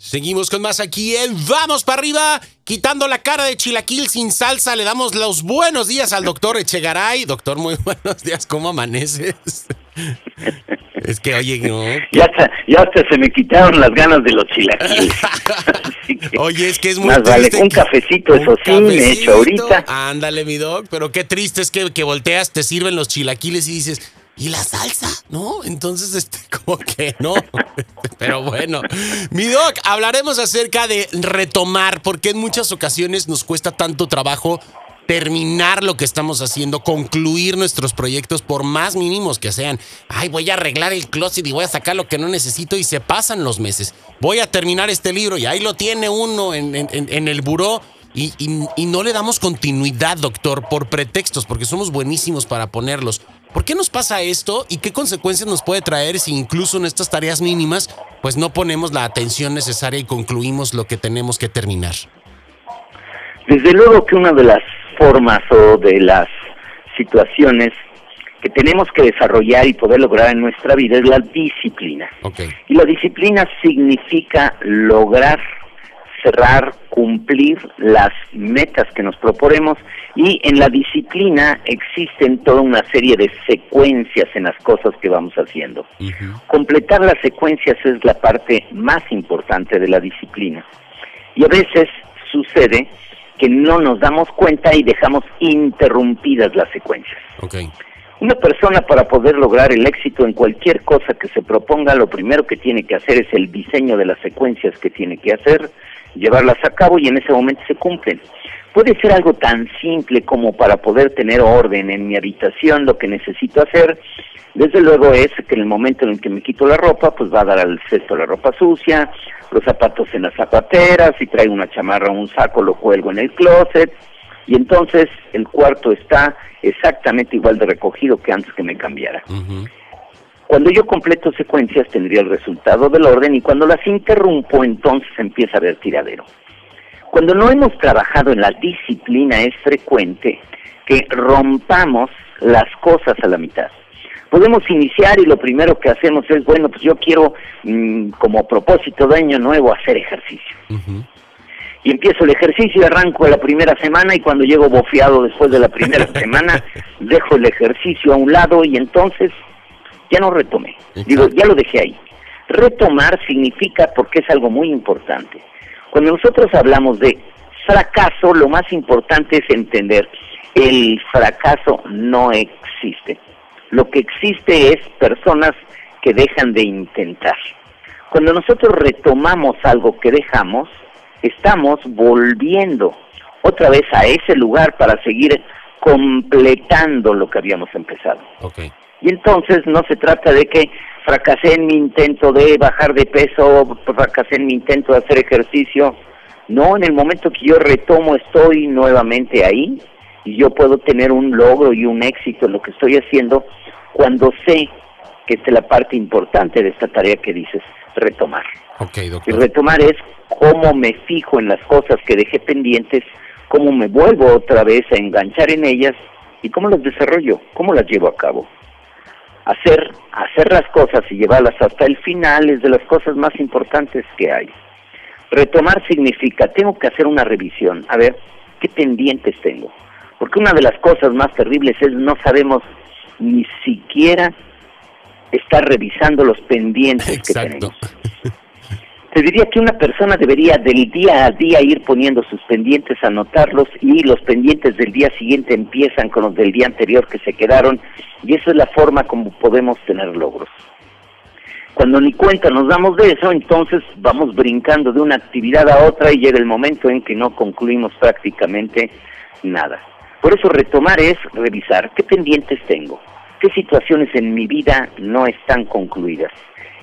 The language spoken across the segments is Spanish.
Seguimos con más aquí en Vamos para arriba, quitando la cara de chilaquil sin salsa. Le damos los buenos días al doctor Echegaray. Doctor, muy buenos días. ¿Cómo amaneces? Es que, oye, no. Ya hasta, ya hasta se me quitaron las ganas de los chilaquiles. oye, es que es muy más vale, un cafecito, eso sí, me he hecho ahorita. Ándale, mi doc, pero qué triste es que, que volteas, te sirven los chilaquiles y dices, ¿y la salsa? ¿No? Entonces, este, como que no. Pero bueno, mi doc, hablaremos acerca de retomar, porque en muchas ocasiones nos cuesta tanto trabajo terminar lo que estamos haciendo, concluir nuestros proyectos por más mínimos que sean. Ay, voy a arreglar el closet y voy a sacar lo que no necesito y se pasan los meses. Voy a terminar este libro y ahí lo tiene uno en, el buró. Y, y, no le damos continuidad, doctor, por pretextos, porque somos buenísimos para ponerlos. ¿Por qué nos pasa esto y qué consecuencias nos puede traer si incluso en estas tareas mínimas pues no ponemos la atención necesaria y concluimos lo que tenemos que terminar? Desde luego que una de las formas o de las situaciones que tenemos que desarrollar y poder lograr en nuestra vida es la disciplina. Y la disciplina significa lograr cerrar, cumplir las metas que nos proponemos y en la disciplina existen toda una serie de secuencias en las cosas que vamos haciendo. Completar las secuencias es la parte más importante de la disciplina. Y a veces sucede que no nos damos cuenta y dejamos interrumpidas las secuencias. Una persona para poder lograr el éxito en cualquier cosa que se proponga, lo primero que tiene que hacer es el diseño de las secuencias que tiene que hacer, llevarlas a cabo y en ese momento se cumplen. Puede ser algo tan simple como para poder tener orden en mi habitación, lo que necesito hacer, desde luego es que en el momento en el que me quito la ropa, pues va a dar al cesto la ropa sucia, los zapatos en las zapateras, si traigo una chamarra o un saco lo cuelgo en el closet, y entonces el cuarto está exactamente igual de recogido que antes que me cambiara. Cuando yo completo secuencias tendría el resultado del orden y cuando las interrumpo entonces empieza a haber tiradero. Cuando no hemos trabajado en la disciplina es frecuente que rompamos las cosas a la mitad podemos iniciar y lo primero que hacemos es, bueno, pues yo quiero mm, como propósito de año nuevo hacer ejercicio. Y empiezo el ejercicio y arranco la primera semana y cuando llego bofiado después de la primera semana, dejo el ejercicio a un lado y entonces ya no retomé. Digo, ya lo dejé ahí. Retomar significa, porque es algo muy importante, cuando nosotros hablamos de fracaso, lo más importante es entender, el fracaso no existe lo que existe es personas que dejan de intentar. Cuando nosotros retomamos algo que dejamos, estamos volviendo otra vez a ese lugar para seguir completando lo que habíamos empezado. Y entonces no se trata de que fracasé en mi intento de bajar de peso, fracasé en mi intento de hacer ejercicio. No, en el momento que yo retomo estoy nuevamente ahí y yo puedo tener un logro y un éxito en lo que estoy haciendo cuando sé que es la parte importante de esta tarea que dices, retomar. Y retomar es cómo me fijo en las cosas que dejé pendientes, cómo me vuelvo otra vez a enganchar en ellas y cómo las desarrollo, cómo las llevo a cabo. Hacer, hacer las cosas y llevarlas hasta el final es de las cosas más importantes que hay. Retomar significa, tengo que hacer una revisión, a ver, ¿qué pendientes tengo? Porque una de las cosas más terribles es no sabemos ni siquiera está revisando los pendientes que tenemos. Te diría que una persona debería del día a día ir poniendo sus pendientes, anotarlos y los pendientes del día siguiente empiezan con los del día anterior que se quedaron y esa es la forma como podemos tener logros. Cuando ni cuenta nos damos de eso, entonces vamos brincando de una actividad a otra y llega el momento en que no concluimos prácticamente nada. Por eso retomar es revisar qué pendientes tengo, qué situaciones en mi vida no están concluidas,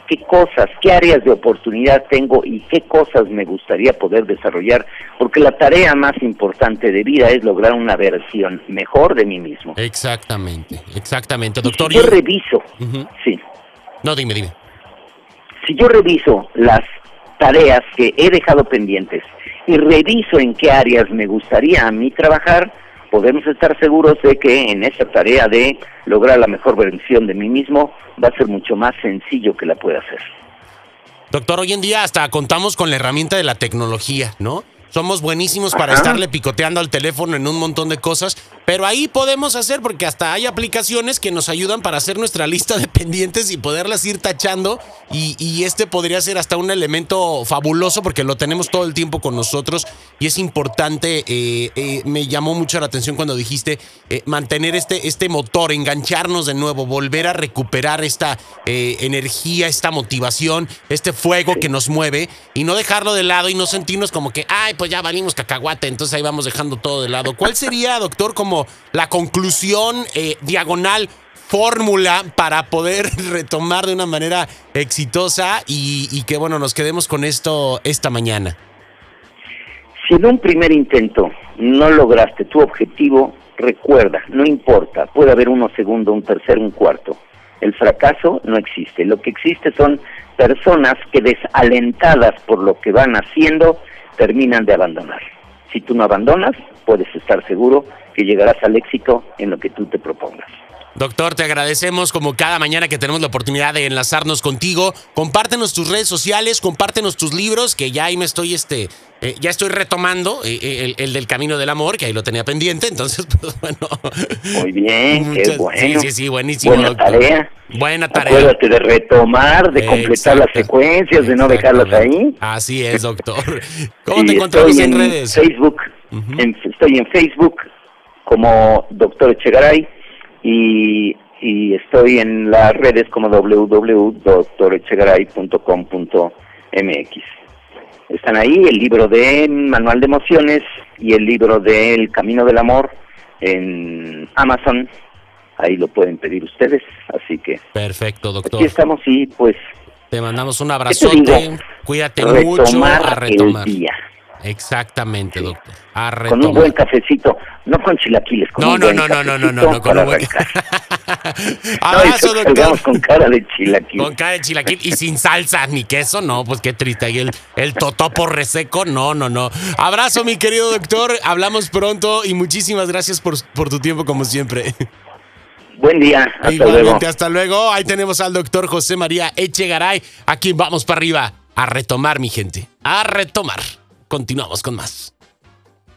qué cosas, qué áreas de oportunidad tengo y qué cosas me gustaría poder desarrollar, porque la tarea más importante de vida es lograr una versión mejor de mí mismo. Exactamente, exactamente, doctor. si yo reviso, sí. No, dime, dime. Si yo reviso las tareas que he dejado pendientes y reviso en qué áreas me gustaría a mí trabajar, podemos estar seguros de que en esa tarea de lograr la mejor versión de mí mismo va a ser mucho más sencillo que la pueda hacer. Doctor, hoy en día hasta contamos con la herramienta de la tecnología, ¿no? Somos buenísimos para estarle picoteando al teléfono en un montón de cosas, pero ahí podemos hacer porque hasta hay aplicaciones que nos ayudan para hacer nuestra lista de pendientes y poderlas ir tachando. Y, este podría ser hasta un elemento fabuloso porque lo tenemos todo el tiempo con nosotros. Y es importante, eh, eh, me llamó mucho la atención cuando dijiste eh, mantener este, este motor, engancharnos de nuevo, volver a recuperar esta energía, esta motivación, este fuego que nos mueve y no dejarlo de lado y no sentirnos como que, ay, pues ya valimos cacahuate, entonces ahí vamos dejando todo de lado. ¿Cuál sería, doctor, como la conclusión eh, diagonal? fórmula para poder retomar de una manera exitosa y, y, que bueno nos quedemos con esto esta mañana. Si en un primer intento no lograste tu objetivo, recuerda, no importa, puede haber uno segundo, un tercero, un cuarto. El fracaso no existe. Lo que existe son personas que desalentadas por lo que van haciendo terminan de abandonar. Si tú no abandonas, puedes estar seguro que llegarás al éxito en lo que tú te propongas. Doctor, te agradecemos como cada mañana que tenemos la oportunidad de enlazarnos contigo. Compártenos tus redes sociales, compártenos tus libros, que ya ahí me estoy, este, eh, ya estoy retomando eh, eh, el, del Camino del Amor, que ahí lo tenía pendiente, entonces, pues bueno. Muy bien, qué bueno. Sí, sí, sí, buenísimo. Buena tarea. Buena tarea. Acuérdate de retomar, de completar las secuencias, de no dejarlas ahí. Así es, doctor. ¿Cómo te encontramos en, redes? Facebook, estoy en Facebook como Doctor Echegaray y, estoy en las redes como www.doctorechegaray.com.mx. Están ahí el libro de Manual de Emociones y el libro de El Camino del Amor en Amazon. Ahí lo pueden pedir ustedes, así que... Perfecto, doctor. Aquí estamos y pues... Te mandamos un abrazote, cuídate mucho, a retomar. Exactamente, doctor. con un buen cafecito, no con chilaquiles. Con no, un no, buen no, no, no, no, no, no, con un buen Abrazo, doctor. con cara de chilaquil. Con cara de chilaquil y sin salsa ni queso, no, pues qué triste. Y el, el totopo reseco, no, no, no. Abrazo, mi querido doctor. Hablamos pronto y muchísimas gracias por, por tu tiempo, como siempre. Buen día. Hasta Igualmente, luego. hasta luego. Ahí tenemos al doctor José María Echegaray. Aquí vamos para arriba a retomar, mi gente. A retomar. Continuamos con más.